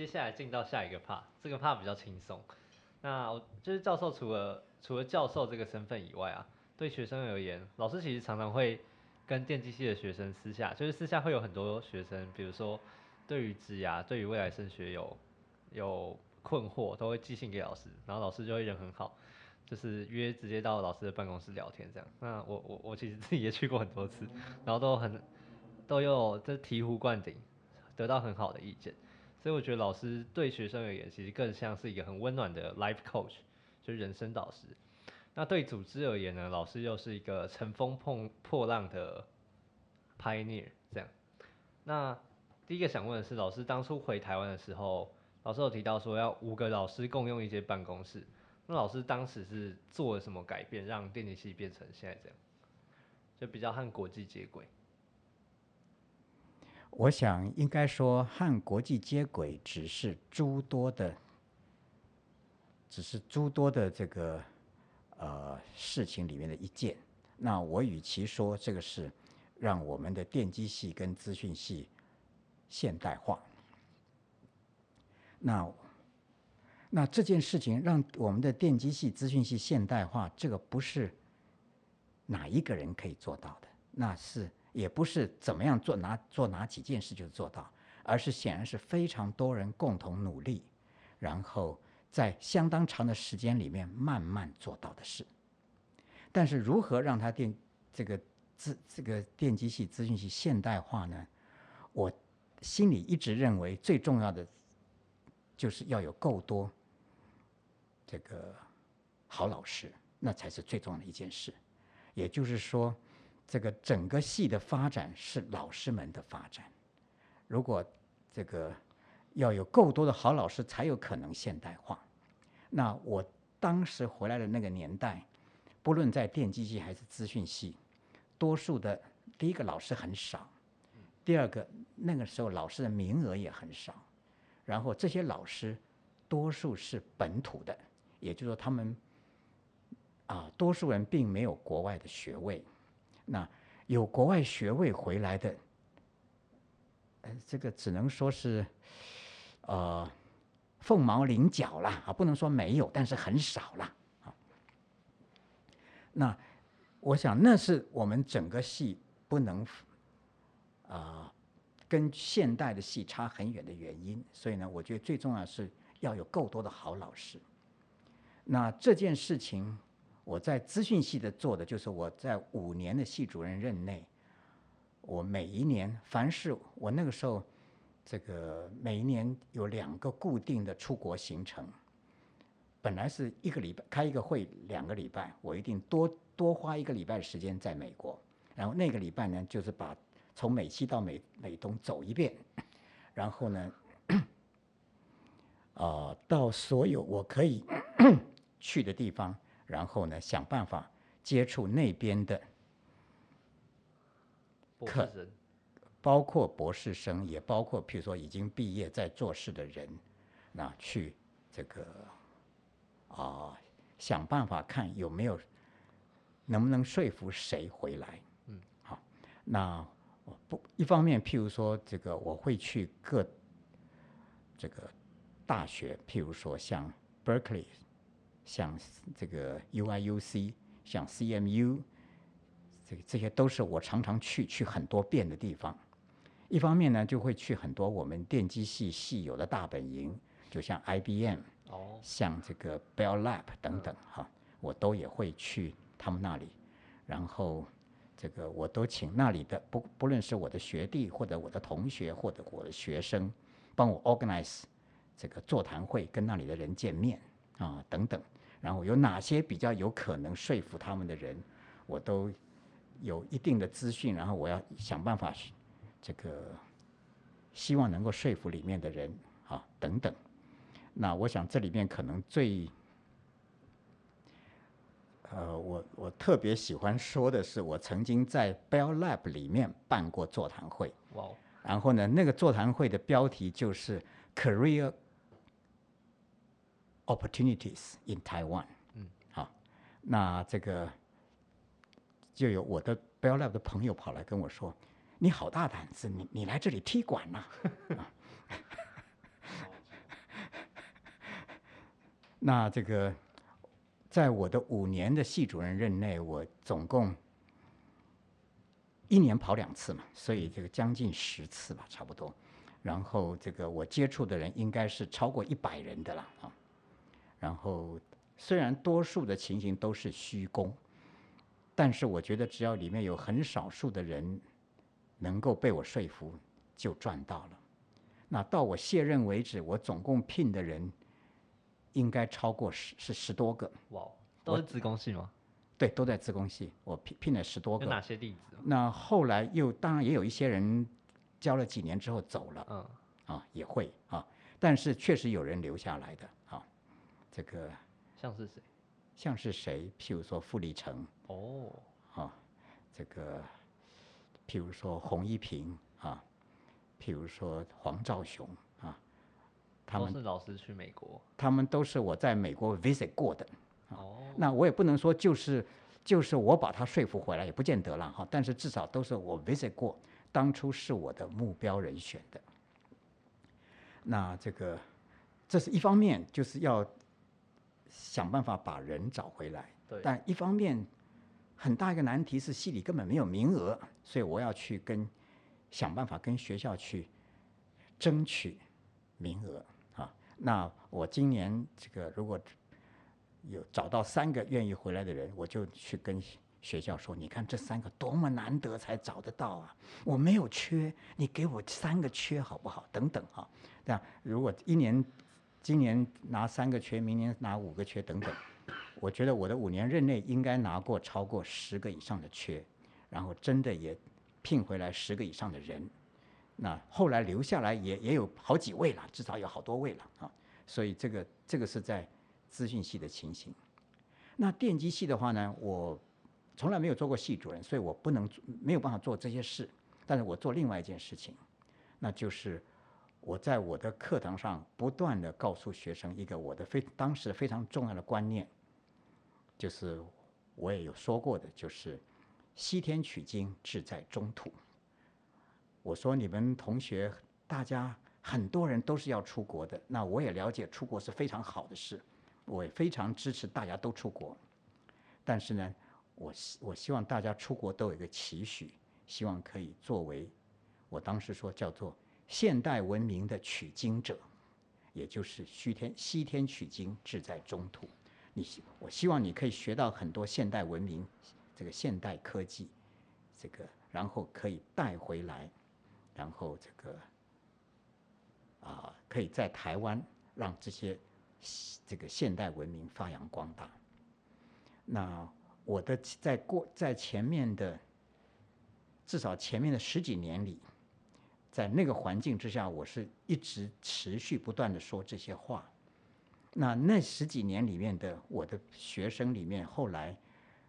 接下来进到下一个 part，这个 part 比较轻松。那我就是教授，除了除了教授这个身份以外啊，对学生而言，老师其实常常会跟电机系的学生私下，就是私下会有很多学生，比如说对于职涯、对于未来升学有有困惑，都会寄信给老师，然后老师就会人很好，就是约直接到老师的办公室聊天这样。那我我我其实自己也去过很多次，然后都很都有这醍醐灌顶，得到很好的意见。所以我觉得老师对学生而言，其实更像是一个很温暖的 life coach，就是人生导师。那对组织而言呢，老师又是一个乘风破破浪的 pioneer。这样，那第一个想问的是，老师当初回台湾的时候，老师有提到说要五个老师共用一间办公室。那老师当时是做了什么改变，让电机系变成现在这样，就比较和国际接轨？我想应该说和国际接轨只是诸多的，只是诸多的这个呃事情里面的一件。那我与其说这个是让我们的电机系跟资讯系现代化，那那这件事情让我们的电机系、资讯系现代化，这个不是哪一个人可以做到的，那是。也不是怎么样做哪做哪几件事就做到，而是显然是非常多人共同努力，然后在相当长的时间里面慢慢做到的事。但是如何让它电这个资这个电机系资讯系现代化呢？我心里一直认为最重要的就是要有够多这个好老师，那才是最重要的一件事。也就是说。这个整个系的发展是老师们的发展。如果这个要有够多的好老师，才有可能现代化。那我当时回来的那个年代，不论在电机系还是资讯系，多数的第一个老师很少，第二个那个时候老师的名额也很少，然后这些老师多数是本土的，也就是说他们啊，多数人并没有国外的学位。那有国外学位回来的，呃，这个只能说是，呃，凤毛麟角啦，啊，不能说没有，但是很少啦。啊。那我想，那是我们整个系不能啊跟现代的戏差很远的原因。所以呢，我觉得最重要是要有够多的好老师。那这件事情。我在资讯系的做的就是我在五年的系主任任内，我每一年凡是我那个时候，这个每一年有两个固定的出国行程，本来是一个礼拜开一个会两个礼拜，我一定多多花一个礼拜时间在美国，然后那个礼拜呢就是把从美西到美美东走一遍，然后呢，啊到所有我可以 去的地方。然后呢，想办法接触那边的客，包括博士生，也包括譬如说已经毕业在做事的人，那去这个啊，想办法看有没有能不能说服谁回来。嗯，好，那不一方面，譬如说这个我会去各这个大学，譬如说像 Berkeley。像这个 UIUC，像 CMU，这这些都是我常常去去很多遍的地方。一方面呢，就会去很多我们电机系系有的大本营，就像 IBM，哦，像这个 Bell Lab 等等哈，我都也会去他们那里。然后这个我都请那里的不不论是我的学弟或者我的同学或者我的学生，帮我 organize 这个座谈会，跟那里的人见面啊等等。然后有哪些比较有可能说服他们的人，我都有一定的资讯，然后我要想办法，这个希望能够说服里面的人啊等等。那我想这里面可能最，呃，我我特别喜欢说的是，我曾经在 Bell Lab 里面办过座谈会。哇！然后呢，那个座谈会的标题就是 Career。Opportunities in Taiwan。嗯，好，那这个就有我的 Bell Lab 的朋友跑来跟我说：“你好大胆子，你你来这里踢馆呐！” 那这个在我的五年的系主任任内，我总共一年跑两次嘛，所以这个将近十次吧，差不多。然后这个我接触的人应该是超过一百人的了啊。然后虽然多数的情形都是虚功，但是我觉得只要里面有很少数的人能够被我说服，就赚到了。那到我卸任为止，我总共聘的人应该超过十是十多个。哇，都是自工系吗？对，都在自工系，我聘聘了十多个。有哪些例子？那后来又当然也有一些人教了几年之后走了，嗯，啊也会啊，但是确实有人留下来的啊，这个像是谁？像是谁？譬如说傅立成哦，啊，这个譬如说洪一平啊，譬如说黄兆雄啊，他们都是老师去美国。他们都是我在美国 visit 过的。哦，那我也不能说就是就是我把他说服回来，也不见得了哈。但是至少都是我 visit 过，当初是我的目标人选的。那这个这是一方面，就是要想办法把人找回来。对，但一方面很大一个难题是系里根本没有名额，所以我要去跟想办法跟学校去争取名额啊。那我今年这个如果有找到三个愿意回来的人，我就去跟学校说：“你看这三个多么难得才找得到啊！我没有缺，你给我三个缺好不好？等等啊，这样如果一年今年拿三个缺，明年拿五个缺等等，我觉得我的五年任内应该拿过超过十个以上的缺，然后真的也聘回来十个以上的人。那后来留下来也也有好几位了，至少有好多位了啊。所以这个这个是在。资讯系的情形，那电机系的话呢，我从来没有做过系主任，所以我不能没有办法做这些事。但是我做另外一件事情，那就是我在我的课堂上不断的告诉学生一个我的非当时非常重要的观念，就是我也有说过的，就是西天取经志在中途。我说你们同学大家很多人都是要出国的，那我也了解出国是非常好的事。我也非常支持大家都出国，但是呢，我希我希望大家出国都有一个期许，希望可以作为我当时说叫做现代文明的取经者，也就是西天西天取经志在中途。你我希望你可以学到很多现代文明，这个现代科技，这个然后可以带回来，然后这个啊可以在台湾让这些。这个现代文明发扬光大。那我的在过在前面的至少前面的十几年里，在那个环境之下，我是一直持续不断的说这些话。那那十几年里面的我的学生里面，后来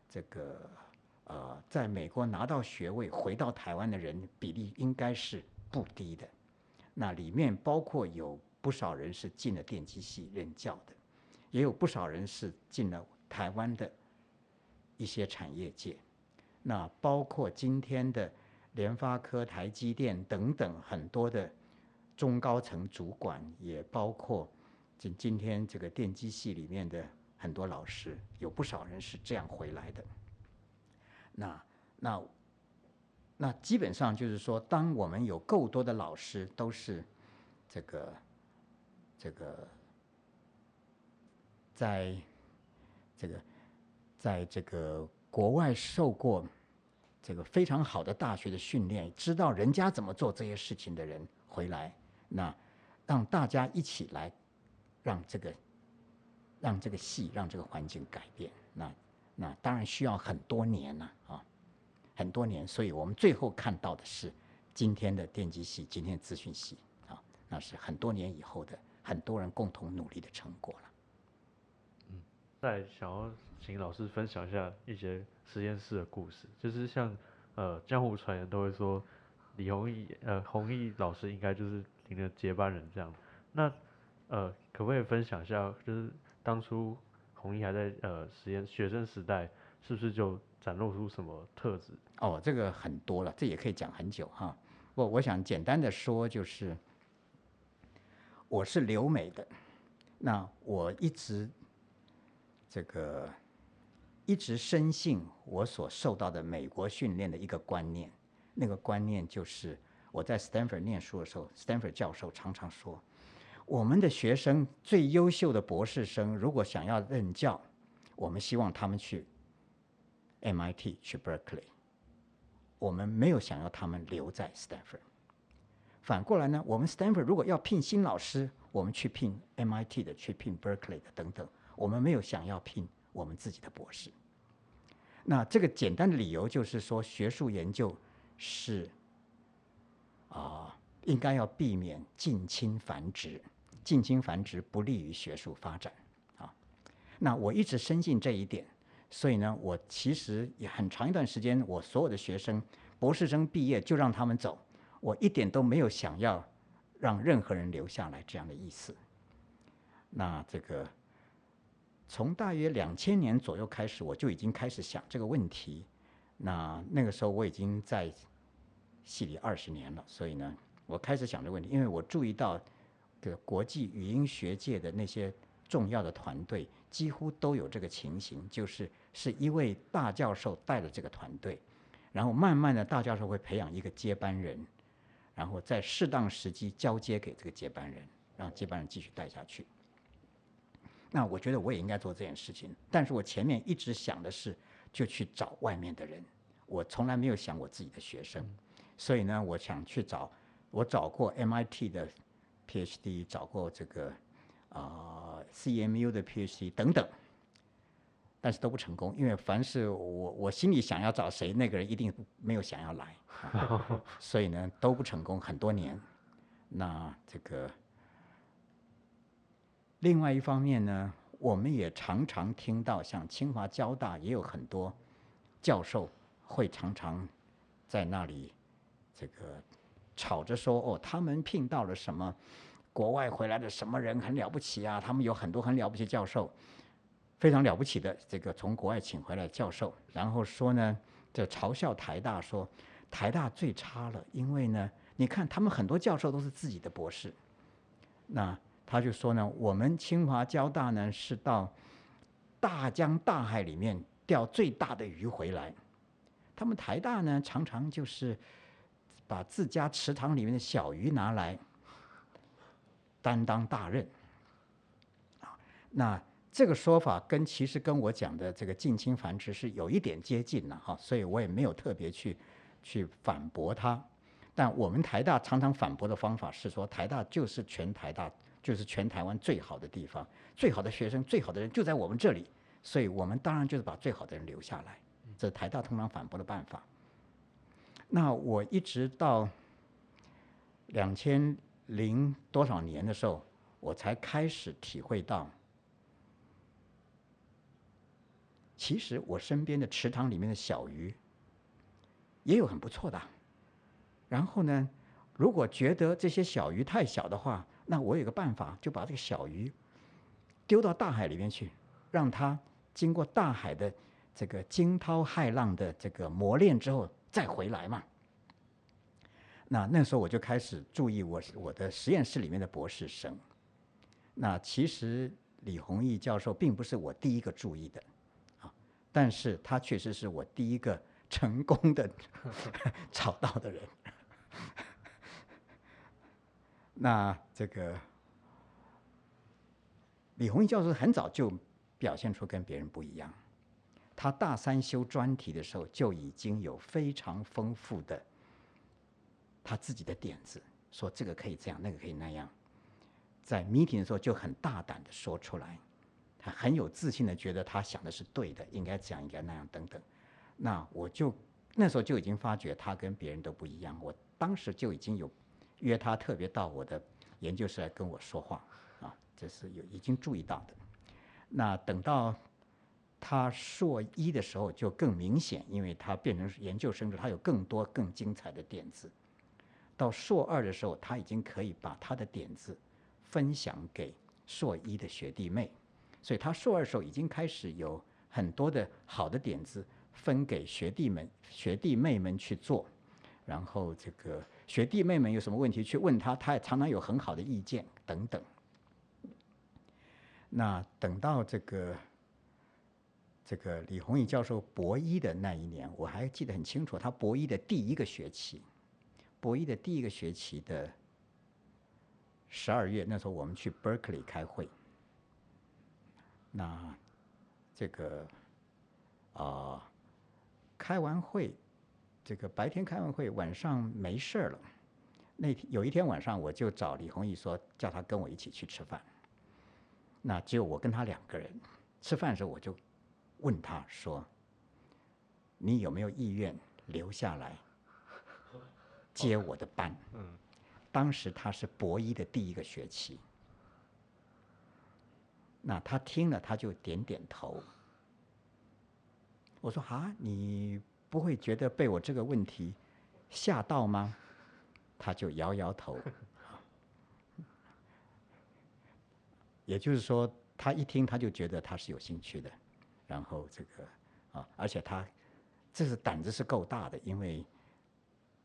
这个呃，在美国拿到学位回到台湾的人比例应该是不低的。那里面包括有。不少人是进了电机系任教的，也有不少人是进了台湾的一些产业界，那包括今天的联发科、台积电等等很多的中高层主管，也包括今今天这个电机系里面的很多老师，有不少人是这样回来的。那那那基本上就是说，当我们有够多的老师都是这个。这个，在这个，在这个国外受过这个非常好的大学的训练，知道人家怎么做这些事情的人回来，那让大家一起来，让这个，让这个系，让这个环境改变，那那当然需要很多年了啊，很多年，所以我们最后看到的是今天的电机系，今天的资讯系啊，那是很多年以后的。很多人共同努力的成果了。嗯，在想要请老师分享一下一些实验室的故事，就是像呃江湖传言都会说李弘毅呃弘毅老师应该就是您的接班人这样。那呃可不可以分享一下，就是当初弘毅还在呃实验学生时代，是不是就展露出什么特质？哦，这个很多了，这也可以讲很久哈。我我想简单的说就是。我是留美的，那我一直这个一直深信我所受到的美国训练的一个观念，那个观念就是我在 Stanford 念书的时候，Stanford 教授常常说，我们的学生最优秀的博士生，如果想要任教，我们希望他们去 MIT 去 Berkeley，我们没有想要他们留在 Stanford。反过来呢，我们 Stanford 如果要聘新老师，我们去聘 MIT 的，去聘 Berkeley 的等等，我们没有想要聘我们自己的博士。那这个简单的理由就是说，学术研究是啊，应该要避免近亲繁殖，近亲繁殖不利于学术发展啊。那我一直深信这一点，所以呢，我其实也很长一段时间，我所有的学生博士生毕业就让他们走。我一点都没有想要让任何人留下来这样的意思。那这个从大约两千年左右开始，我就已经开始想这个问题。那那个时候我已经在系里二十年了，所以呢，我开始想这个问题，因为我注意到个国际语音学界的那些重要的团队几乎都有这个情形，就是是一位大教授带了这个团队，然后慢慢的大教授会培养一个接班人。然后在适当时机交接给这个接班人，让接班人继续带下去。那我觉得我也应该做这件事情，但是我前面一直想的是，就去找外面的人，我从来没有想我自己的学生。所以呢，我想去找，我找过 MIT 的 PhD，找过这个啊 CMU 的 PhD 等等。但是都不成功，因为凡是我我心里想要找谁，那个人一定没有想要来，所以呢都不成功很多年。那这个另外一方面呢，我们也常常听到，像清华、交大也有很多教授会常常在那里这个吵着说，哦，他们聘到了什么国外回来的什么人很了不起啊，他们有很多很了不起教授。非常了不起的这个从国外请回来教授，然后说呢，就嘲笑台大说，台大最差了，因为呢，你看他们很多教授都是自己的博士，那他就说呢，我们清华交大呢是到大江大海里面钓最大的鱼回来，他们台大呢常常就是把自家池塘里面的小鱼拿来担当大任，啊，那。这个说法跟其实跟我讲的这个近亲繁殖是有一点接近了哈，所以我也没有特别去去反驳他。但我们台大常常反驳的方法是说，台大就是全台大，就是全台湾最好的地方，最好的学生，最好的人就在我们这里，所以我们当然就是把最好的人留下来。这是台大通常反驳的办法。那我一直到两千零多少年的时候，我才开始体会到。其实我身边的池塘里面的小鱼，也有很不错的。然后呢，如果觉得这些小鱼太小的话，那我有个办法，就把这个小鱼丢到大海里面去，让它经过大海的这个惊涛骇浪的这个磨练之后再回来嘛。那那时候我就开始注意我我的实验室里面的博士生。那其实李宏毅教授并不是我第一个注意的。啊但是他确实是我第一个成功的 找到的人。那这个李宏毅教授很早就表现出跟别人不一样。他大三修专题的时候就已经有非常丰富的他自己的点子，说这个可以这样，那个可以那样，在 meeting 的时候就很大胆的说出来。他很有自信的觉得他想的是对的，应该这样，应该那样，等等。那我就那时候就已经发觉他跟别人都不一样。我当时就已经有约他特别到我的研究室来跟我说话，啊，这是有已经注意到的。那等到他硕一的时候就更明显，因为他变成研究生了，他有更多更精彩的点子。到硕二的时候，他已经可以把他的点子分享给硕一的学弟妹。所以他硕二时候已经开始有很多的好的点子分给学弟们、学弟妹们去做，然后这个学弟妹们有什么问题去问他，他也常常有很好的意见等等。那等到这个这个李宏毅教授博一的那一年，我还记得很清楚，他博一的第一个学期，博一的第一个学期的十二月，那时候我们去 Berkeley 开会，那这个啊、开完会，这个白天开完会，晚上没事儿了。那天有一天晚上，我就找李宏毅说，叫他跟我一起去吃饭。那只有我跟他两个人。吃饭的时候，我就问他说：“你有没有意愿留下来接我的班？”嗯，当时他是博一的第一个学期。那他听了，他就点点头。我说：“啊，你不会觉得被我这个问题吓到吗？”他就摇摇头。也就是说，他一听他就觉得他是有兴趣的，然后这个啊，而且他这是胆子是够大的，因为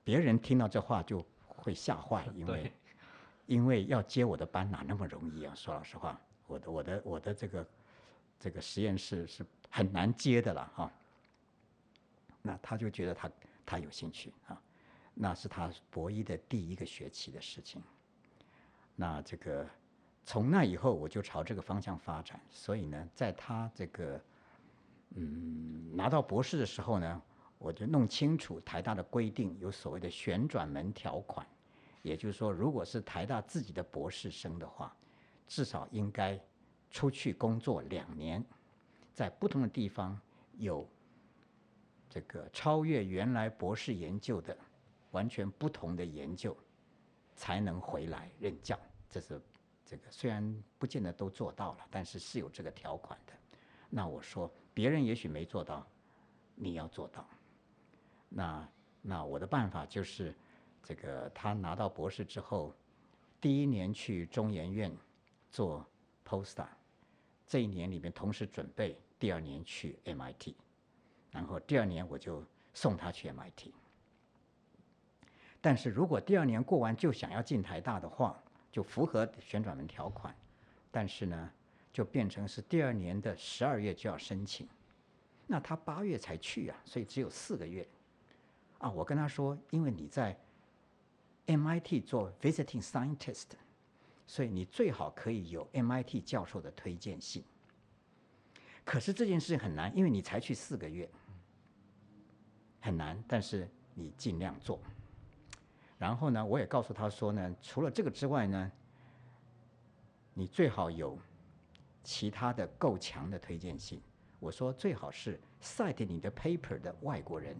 别人听到这话就会吓坏，因为因为要接我的班哪那么容易啊？说老实话，我的我的我的这个这个实验室是很难接的了哈、那他就觉得他他有兴趣啊，那是他博一的第一个学期的事情。那这个从那以后，我就朝这个方向发展。所以呢，在他这个嗯拿到博士的时候呢，我就弄清楚台大的规定有所谓的旋转门条款，也就是说，如果是台大自己的博士生的话，至少应该出去工作两年，在不同的地方有这个超越原来博士研究的完全不同的研究，才能回来任教。这是这个虽然不见得都做到了，但是是有这个条款的。那我说别人也许没做到，你要做到。那那我的办法就是，这个他拿到博士之后，第一年去中研院做 postdoc，这一年里面同时准备第二年去 MIT，然后第二年我就送他去 MIT。但是如果第二年过完就想要进台大的话，就符合旋转门条款，但是呢，就变成是第二年的十二月就要申请，那他八月才去啊，所以只有四个月。啊，我跟他说，因为你在 MIT 做 visiting scientist，所以你最好可以有 MIT 教授的推荐信。可是这件事情很难，因为你才去四个月，很难。但是你尽量做。然后呢，我也告诉他说呢，除了这个之外呢，你最好有其他的够强的推荐信。我说最好是 cite 你的 paper 的外国人，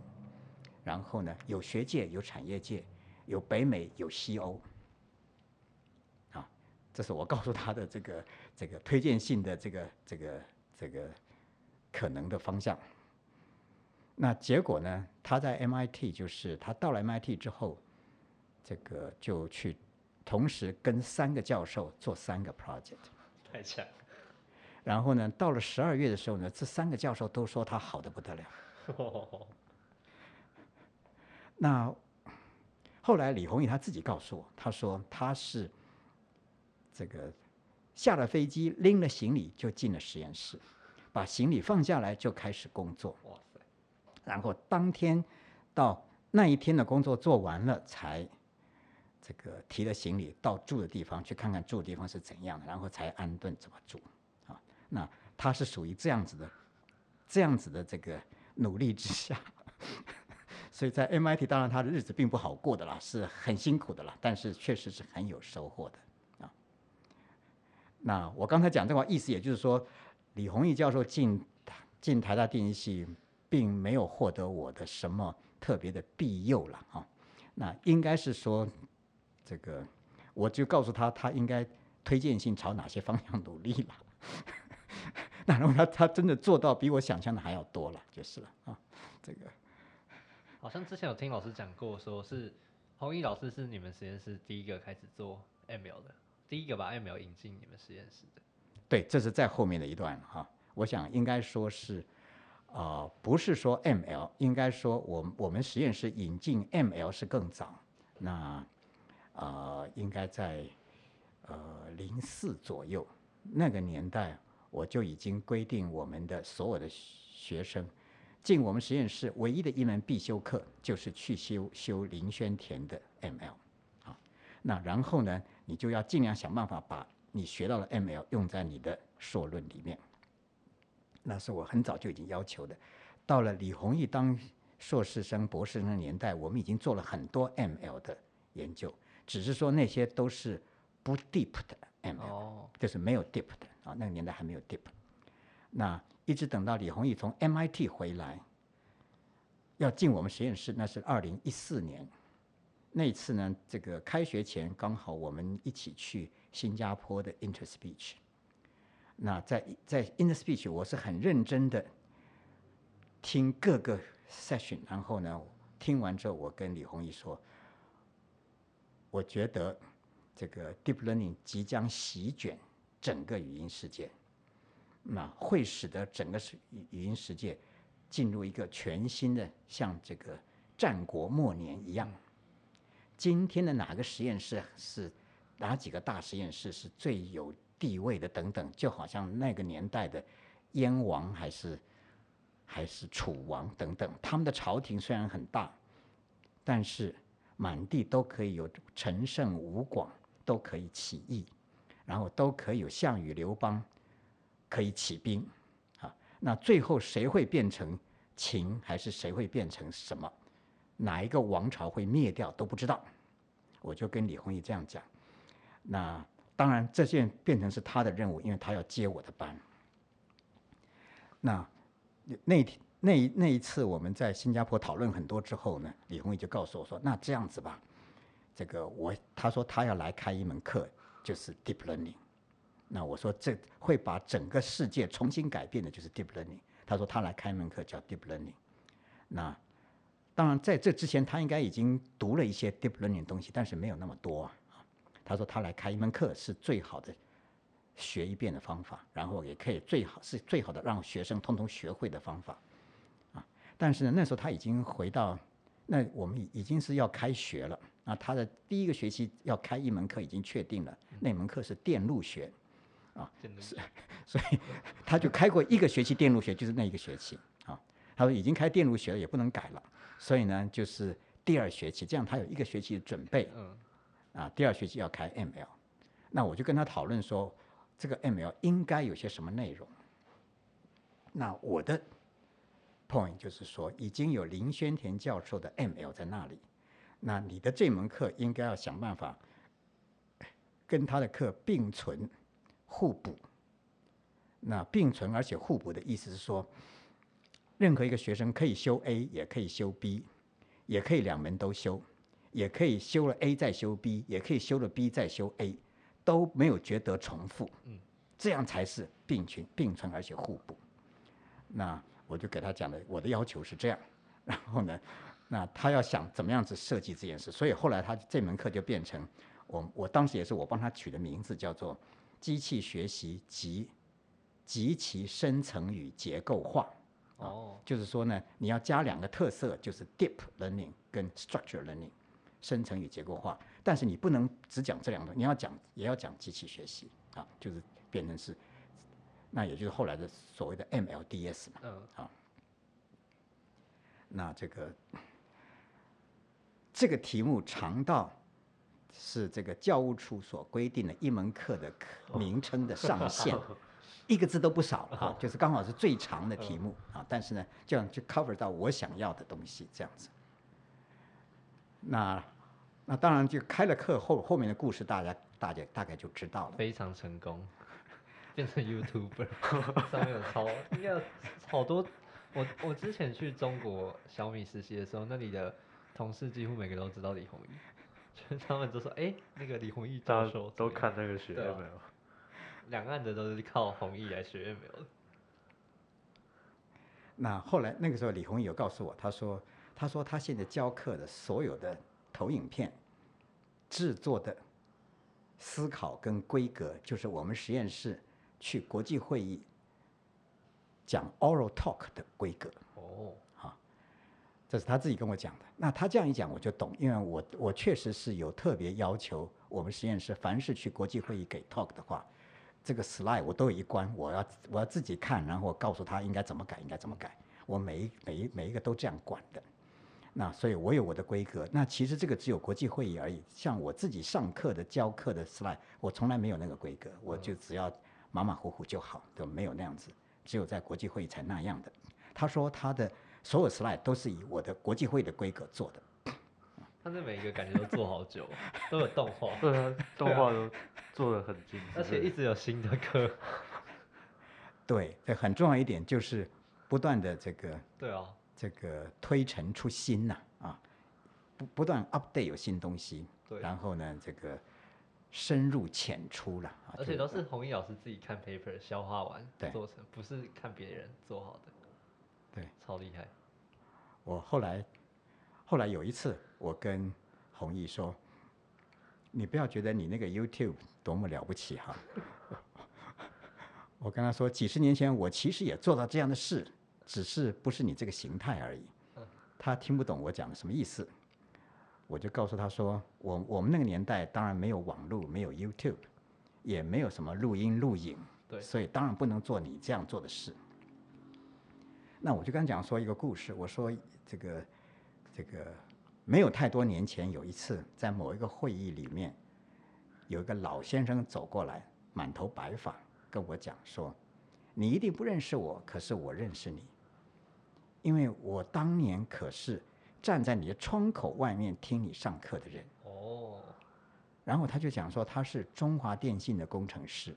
然后呢，有学界、有产业界、有北美、有西欧。啊，这是我告诉他的这个这个推荐信的这个这个这个可能的方向。那结果呢，他在 MIT 就是他到了 MIT 之后。这个就去同时跟三个教授做三个 project，太强，然后呢，到了十二月的时候呢，这三个教授都说他好的不得了。那后来李宏毅他自己告诉我，他说他是这个下了飞机拎了行李就进了实验室，把行李放下来就开始工作，然后当天到那一天的工作做完了才。这个提了行李到住的地方去看看住的地方是怎样的，然后才安顿怎么住啊。那他是属于这样子的，这样子的这个努力之下，所以在 MIT 当然他的日子并不好过的啦，是很辛苦的啦，但是确实是很有收获的啊。那我刚才讲这话意思，也就是说，李宏毅教授进进台大电机系，并没有获得我的什么特别的庇佑了啊。那应该是说。这个，我就告诉他，他应该推荐性朝哪些方向努力了。那如果他他真的做到比我想象的还要多了，就是了啊。这个好像之前有听老师讲过，说是弘毅老师是你们实验室第一个开始做 ML 的，第一个把 ML 引进你们实验室的。对，这是在后面的一段哈。我想应该说是，啊、呃，不是说 ML，应该说我我们实验室引进 ML 是更早。那呃，应该在呃零四左右那个年代，我就已经规定我们的所有的学生进我们实验室唯一的一门必修课就是去修修林轩田的 ML，啊，那然后呢，你就要尽量想办法把你学到的 ML 用在你的硕论里面。那是我很早就已经要求的。到了李宏毅当硕士生、博士生的年代，我们已经做了很多 ML 的研究，只是说那些都是不 deep 的 ML，、哦，就是没有 deep 的啊，那个年代还没有 deep。那一直等到李宏毅从 MIT 回来，要进我们实验室，那是二零一四年。那次呢，这个开学前刚好我们一起去新加坡的 InterSpeech。那在在 In the speech，我是很认真的听各个 session，然后呢，听完之后，我跟李弘毅说，我觉得这个 deep learning 即将席卷整个语音世界，那会使得整个语语音世界进入一个全新的，像这个战国末年一样。今天的哪个实验室是哪几个大实验室是最有地位的等等，就好像那个年代的燕王还是还是楚王等等，他们的朝廷虽然很大，但是满地都可以有陈胜吴广都可以起义，然后都可以有项羽刘邦可以起兵啊。那最后谁会变成秦，还是谁会变成什么？哪一个王朝会灭掉都不知道。我就跟李弘毅这样讲。那当然，这件变成是他的任务，因为他要接我的班。那那那那一次我们在新加坡讨论很多之后呢，李弘毅就告诉我说：“那这样子吧，这个我他说他要来开一门课，就是 deep learning。那我说这会把整个世界重新改变的，就是 deep learning。他说他来开门课叫 deep learning。那当然在这之前他应该已经读了一些 deep learning 东西，但是没有那么多啊。他说他来开一门课是最好的学一遍的方法，然后也可以最好是最好的让学生通通学会的方法啊。但是呢，那时候他已经回到那我们已已经是要开学了啊。他的第一个学期要开一门课已经确定了，那门课是电路学，啊，是所以他就开过一个学期电路学，就是那一个学期啊。他说已经开电路学了，也不能改了，所以呢，就是第二学期，这样他有一个学期的准备。啊，第二学期要开 ML，那我就跟他讨论说，这个 ML 应该有些什么内容。那我的 point 就是说，已经有林轩田教授的 ML 在那里，那你的这门课应该要想办法跟他的课并存、互补。那并存而且互补的意思是说，任何一个学生可以修 A，也可以修 B，也可以两门都修。也可以修了 A 再修 B，也可以修了 B 再修 A，都没有觉得重复。嗯，这样才是并存并存而且互补。那我就给他讲的，我的要求是这样。然后呢，那他要想怎么样子设计这件事，所以后来他这门课就变成我我当时也是我帮他取的名字叫做机器学习及及其深层与结构化。哦，就是说呢，你要加两个特色，就是 deep learning 跟 structure learning。生成与结构化，但是你不能只讲这两个，你要讲也要讲机器学习。啊，就是变成是，那也就是后来的所谓的 MLDS 嘛，嗯，啊，那这个这个题目长到是这个教务处所规定的一门课的课名称的上限，一个字都不少啊，就是刚好是最长的题目。啊，但是呢，这样就 cover 到我想要的东西，这样子。那那当然就开了课后后面的故事，大家大家大概就知道了。非常成功，变成 YouTuber，上面有超应该有好多。我我之前去中国小米实习的时候，那里的同事几乎每个都知道李宏毅，就是他们都说，哎、那个李宏毅教授都看那个学对啊 ML，两岸的都是靠弘毅来学 ML 的。那后来那个时候，李红有告诉我，他说他说他现在教课的所有的投影片制作的思考跟规格，就是我们实验室去国际会议讲 oral talk 的规格。哦，这是他自己跟我讲的。那他这样一讲，我就懂，因为我我确实是有特别要求，我们实验室凡是去国际会议给 talk 的话，这个 slide 我都有一关，我要我要自己看，然后我告诉他应该怎么改，应该怎么改。我每一每一每一个都这样管的。那所以我有我的规格。那其实这个只有国际会议而已。像我自己上课的教课的 slide，我从来没有那个规格，我就只要马马虎虎就好，都没有那样子。只有在国际会议才那样的。他说他的所有 slide 都是以我的国际会议的规格做的。他那每一个感觉都做好久，都有动画，对啊，动画都做的很精致，而且一直有新的课。对，这很重要一点就是不断的这个对啊，这个推陈出新呐啊，不不断 update 有新东西，对然后呢这个深入浅出了啊，而且都是弘毅老师自己看 paper 消化完对做成，不是看别人做好的，对。超厉害。我后来后来有一次，我跟弘毅说：“你不要觉得你那个 YouTube 多么了不起哈。” 我跟他说，几十年前我其实也做到这样的事，只是不是你这个形态而已。他听不懂我讲的什么意思，我就告诉他说：“我我们那个年代当然没有网络，没有 YouTube，也没有什么录音录影，对所以当然不能做你这样做的事。”那我就跟他讲说一个故事，我说这个这个没有太多年前有一次在某一个会议里面，有一个老先生走过来，满头白发，跟我讲说：“你一定不认识我，可是我认识你，因为我当年可是站在你的窗口外面听你上课的人。”哦，然后他就讲说他是中华电信的工程师，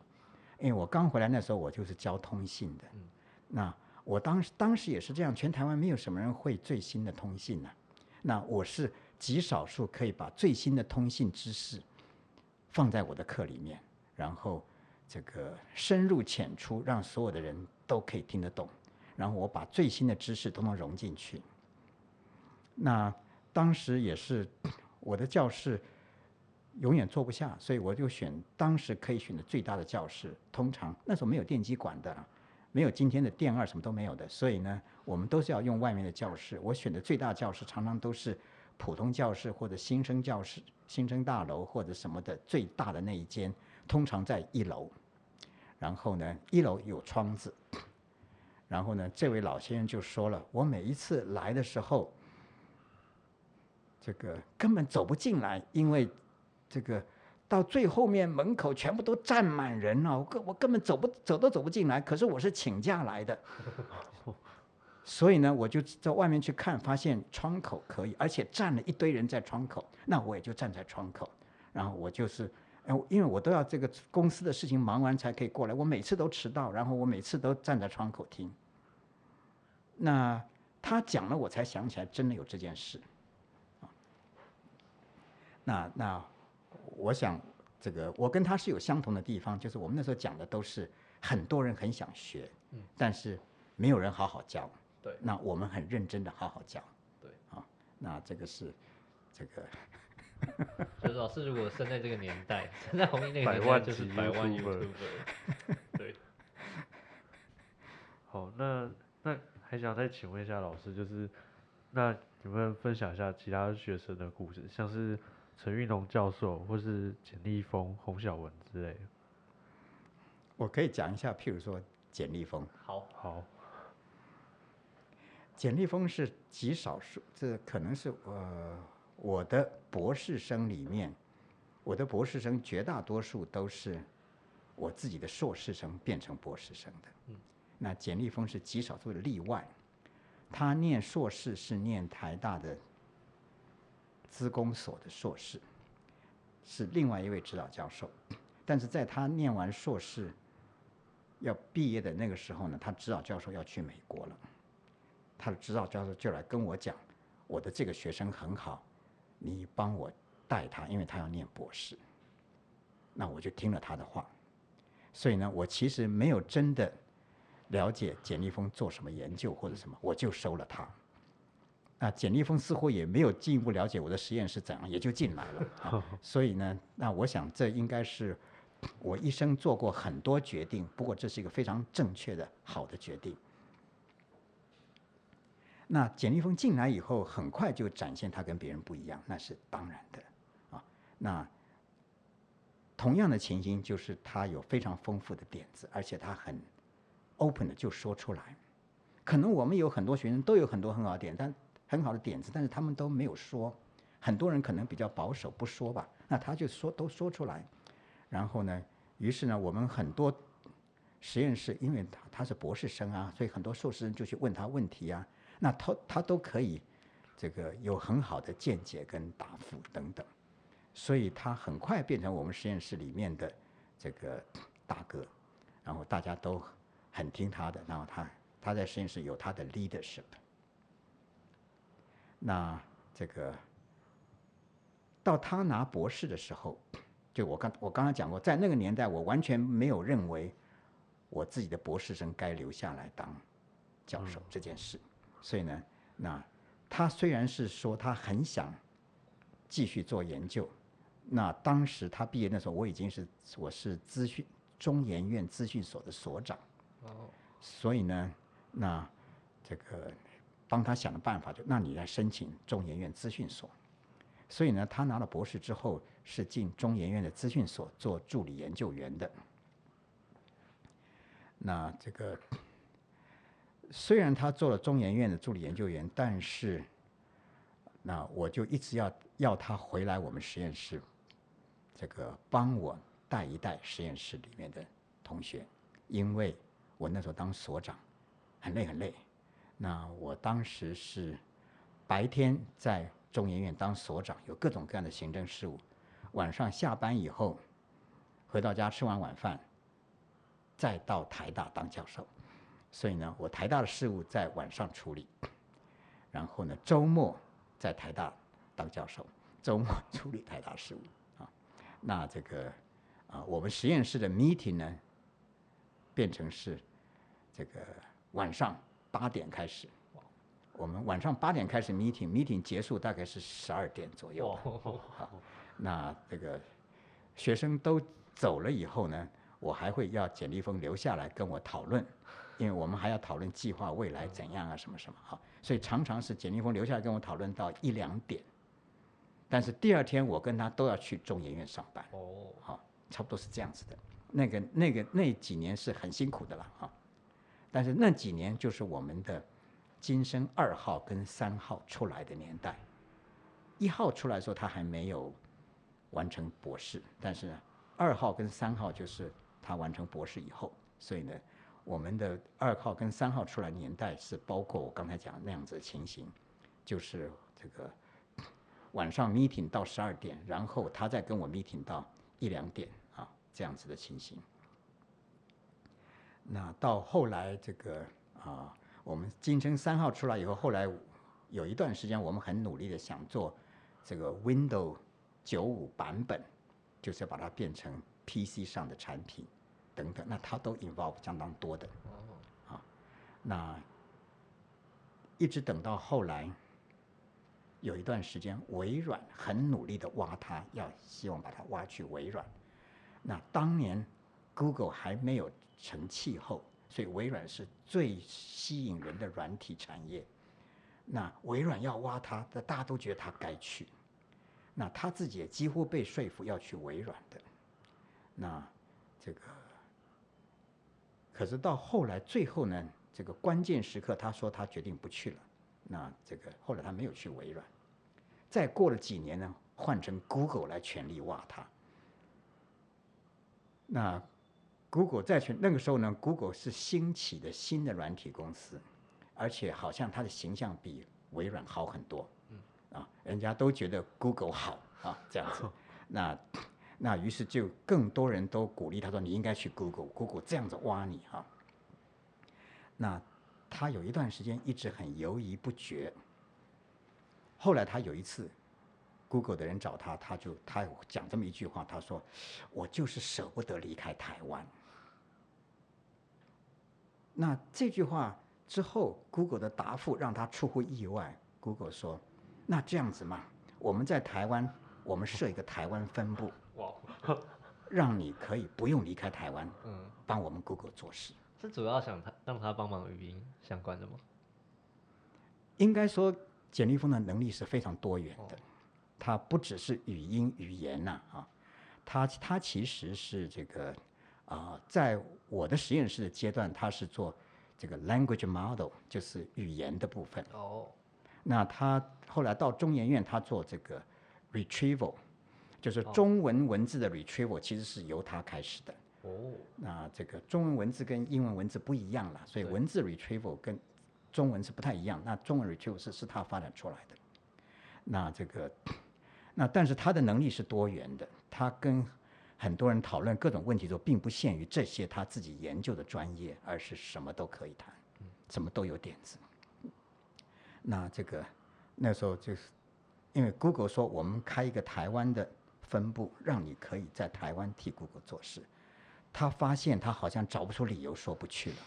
因为我刚回来那时候我就是教通信的，嗯。那我当时当时也是这样，全台湾没有什么人会最新的通信呢、那我是极少数可以把最新的通信知识放在我的课里面，然后这个深入浅出，让所有的人都可以听得懂，然后我把最新的知识都能融进去。那当时也是我的教室永远坐不下，所以我就选当时可以选的最大的教室。通常那时候没有电机管的，没有今天的电二什么都没有的，所以呢，我们都是要用外面的教室。我选的最大教室常常都是普通教室或者新生教室、新生大楼或者什么的最大的那一间，通常在一楼。然后呢，一楼有窗子。然后呢，这位老先生就说了，我每一次来的时候，这个根本走不进来，因为这个到最后面门口全部都站满人了，我根我根本走不走都走不进来。可是我是请假来的，所以呢，我就在外面去看，发现窗口可以，而且站了一堆人在窗口，那我也就站在窗口，然后我就是。哎，因为我都要这个公司的事情忙完才可以过来，我每次都迟到，然后我每次都站在窗口听。那他讲了，我才想起来，真的有这件事。那那，我想这个我跟他是有相同的地方，就是我们那时候讲的都是很多人很想学，嗯但是没有人好好教。对那我们很认真的好好教。对，啊，那这个是这个 就是老师如果生在这个年代，生在红衣那个年代百万就是百万 YouTuber YouTuber。对，好，那那还想再请问一下老师，就是那有没有分享一下其他学生的故事，像是陈玉龙教授或是简立峰、洪小文之类的？我可以讲一下，譬如说简立峰。好，好，简立峰是极少数，这可能是呃我的博士生里面，我的博士生绝大多数都是我自己的硕士生变成博士生的。嗯那简立峰是极少数的例外，他念硕士是念台大的资工所的硕士，是另外一位指导教授，但是在他念完硕士要毕业的那个时候呢，他指导教授要去美国了。他的指导教授就来跟我讲，我的这个学生很好，你帮我带他，因为他要念博士。那我就听了他的话，所以呢，我其实没有真的了解简立峰做什么研究或者什么，我就收了他。那简立峰似乎也没有进一步了解我的实验室怎样，也就进来了。啊 所以呢，那我想这应该是我一生做过很多决定，不过这是一个非常正确的好的决定。那简立峰进来以后，很快就展现他跟别人不一样，那是当然的啊。那同样的情形就是他有非常丰富的点子，而且他很 open 的就说出来。可能我们有很多学生都有很多很好的点，但很好的点子，但是他们都没有说。很多人可能比较保守，不说吧。那他就说都说出来，然后呢，于是呢，我们很多实验室，因为他他是博士生啊，所以很多硕士生就去问他问题啊，那他他都可以这个有很好的见解跟答复等等，所以他很快变成我们实验室里面的这个大哥，然后大家都很听他的，然后他他在实验室有他的 leadership，那这个。到他拿博士的时候，就我刚我刚刚讲过，在那个年代，我完全没有认为我自己的博士生该留下来当教授这件事。所以呢，那他虽然是说他很想继续做研究，那当时他毕业的时候，我已经是我是资讯中研院资讯所的所长。哦。所以呢，那这个帮他想的办法就，那你来申请中研院资讯所。所以呢，他拿了博士之后，是进中研院的资讯所做助理研究员的。那这个虽然他做了中研院的助理研究员，但是那我就一直要要他回来我们实验室，这个帮我带一带实验室里面的同学，因为我那时候当所长，很累很累。那我当时是白天在。中研院当所长，有各种各样的行政事务。晚上下班以后，回到家吃完晚饭，再到台大当教授。所以呢，我台大的事务在晚上处理，然后呢，周末在台大当教授，周末处理台大事务啊。那这个啊，我们实验室的 meeting 呢，变成是这个晚上八点开始。我们晚上八点开始 meeting，meeting 结束大概是十二点左右。好，那这个学生都走了以后呢，我还会要简立峰留下来跟我讨论，因为我们还要讨论计划未来怎样啊，什么什么好，所以常常是简立峰留下来跟我讨论到一两点。但是第二天我跟他都要去中研院上班。哦，好，差不多是这样子的。那个那个那几年是很辛苦的了哈，但是那几年就是我们的。今生二号跟三号出来的年代，一号出来的时候他还没有完成博士，但是二号跟三号就是他完成博士以后，所以呢，我们的二号跟三号出来年代是包括我刚才讲那样子的情形，就是这个晚上 meeting 到十二点，然后他再跟我 meeting 到一两点啊这样子的情形。那到后来这个啊。我们金城三号出来以后，后来有一段时间，我们很努力的想做这个 Windows 九五版本，就是要把它变成 PC 上的产品等等，那它都 involve 相当多的。啊，那一直等到后来有一段时间，微软很努力的挖它，要希望把它挖去微软。那当年 Google 还没有成气候。所以微软是最吸引人的软体产业。那微软要挖它，那大家都觉得他该去。那他自己也几乎被说服要去微软的。那这个，可是到后来最后呢，这个关键时刻，他说他决定不去了。那这个后来他没有去微软。再过了几年呢，换成 Google 来全力挖他。那。Google 再去那个时候呢，Google 是兴起的新的软体公司，而且好像它的形象比微软好很多。嗯，啊，人家都觉得 Google 好啊，这样子。那那于是就更多人都鼓励他说：“你应该去 Google，Google 这样子挖你哈。”那他有一段时间一直很犹豫不决。后来他有一次，Google 的人找他，他就他讲这么一句话，他说：“我就是舍不得离开台湾。”那这句话之后，Google 的答复让他出乎意外。Google 说：“那这样子嘛，我们在台湾，我们设一个台湾分部，让你可以不用离开台湾，嗯，帮我们 Google 做事。”是主要想他让他帮忙语音相关的吗？应该说，简立峰的能力是非常多元的，他不只是语音语言呐啊，他他其实是这个啊、在我的实验室的阶段，他是做这个 language model，就是语言的部分。哦，那他后来到中研院，他做这个 retrieval，就是哦中文文字的 retrieval，其实是由它开始的。哦，那这个中文文字跟英文文字不一样了，所以文字 retrieval 跟中文是不太一样。那中文 retrieval 是是他发展出来的。那这个，那但是它的能力是多元的，它跟很多人讨论各种问题的时候，并不限于这些他自己研究的专业，而是什么都可以谈，什么都有点子。那这个那时候就是因为 Google 说我们开一个台湾的分部，让你可以在台湾替 Google 做事。他发现他好像找不出理由说不去了。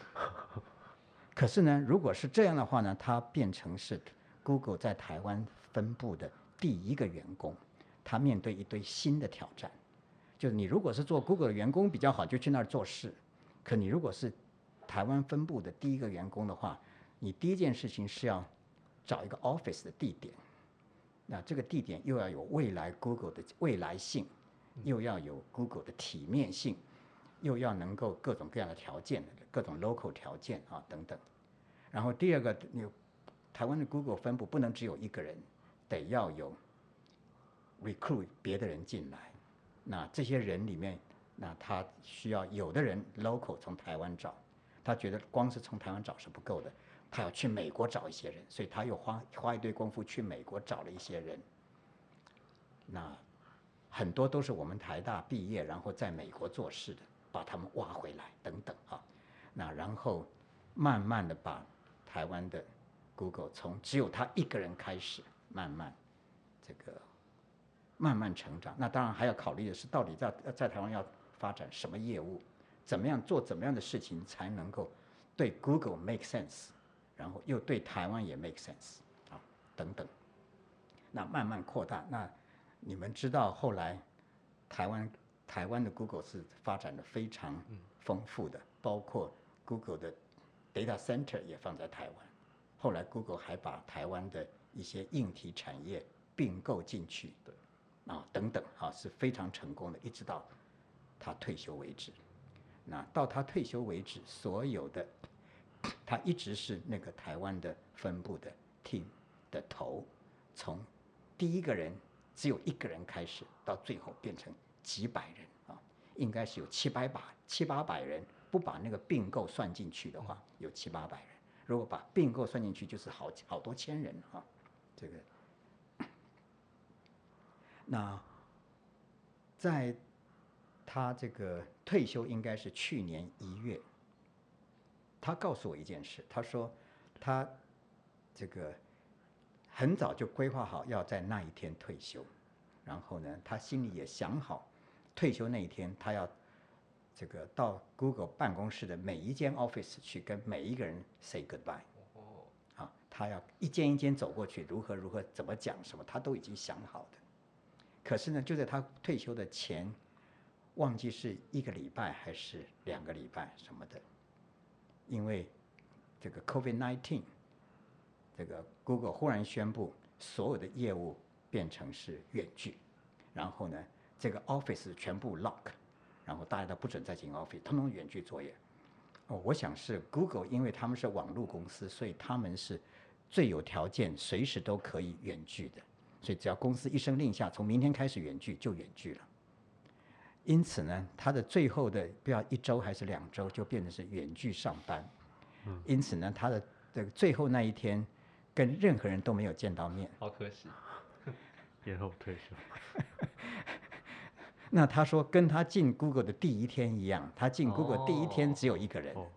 可是呢，如果是这样的话呢，他变成是 Google 在台湾分部的第一个员工，他面对一堆新的挑战。就是你如果是做 Google 的员工比较好，就去那儿做事。可你如果是台湾分部的第一个员工的话，你第一件事情是要找一个 office 的地点。那这个地点又要有未来 Google 的未来性，又要有 Google 的体面性，又要能够各种各样的条件，各种 local 条件啊等等。然后第二个，你台湾的 Google 分布不能只有一个人，得要有 recruit 别的人进来。那这些人里面，那他需要有的人 local 从台湾找，他觉得光是从台湾找是不够的，他要去美国找一些人，所以他又花花一堆功夫去美国找了一些人。那很多都是我们台大毕业，然后在美国做事的，把他们挖回来等等啊。那然后慢慢的把台湾的 Google 从只有他一个人开始，慢慢这个慢慢成长。那当然还要考虑的是，到底在在台湾要发展什么业务，怎么样做怎么样的事情才能够对 Google make sense，然后又对台湾也 make sense 啊等等。那慢慢扩大。那你们知道后来台湾台湾的 Google 是发展的非常丰富的，包括 Google 的 data center 也放在台湾。后来 Google 还把台湾的一些硬体产业并购进去，对，啊等等，啊是非常成功的，一直到他退休为止。那到他退休为止，所有的他一直是那个台湾的分部的 team 的头，从第一个人只有一个人开始，到最后变成几百人啊，应该是有七百把七八百人，不把那个并购算进去的话，有七八百人。如果把并购算进去，就是好好多千人啊，这个。那在他这个退休应该是去年一月，他告诉我一件事，他说他这个很早就规划好要在那一天退休，然后呢，他心里也想好，退休那一天他要这个到 Google 办公室的每一间 office 去跟每一个人 say goodbye。哦，啊，他要一间一间走过去，如何如何怎么讲什么，他都已经想好的。可是呢，就在他退休的前，忘记是一个礼拜还是两个礼拜什么的，因为这个 COVID-19，这个 Google 忽然宣布所有的业务变成是远距，然后呢，这个 Office 全部 lock，然后大家都不准再进 Office，通通远距作业。哦，我想是 Google，因为他们是网络公司，所以他们是最有条件随时都可以远距的。所以只要公司一声令下，从明天开始远距就远距了。因此呢，他的最后的不要一周还是两周，就变成是远距上班。因此呢，他的这个最后那一天，跟任何人都没有见到面。好可惜。延后退休。那他说跟他进 Google 的第一天一样，他进 Google 第一天只有一个人，哦，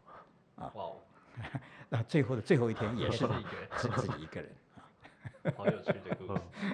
哇哦，那最后的最后一天也是也是一个人是自己一个人。好有趣的故事。嗯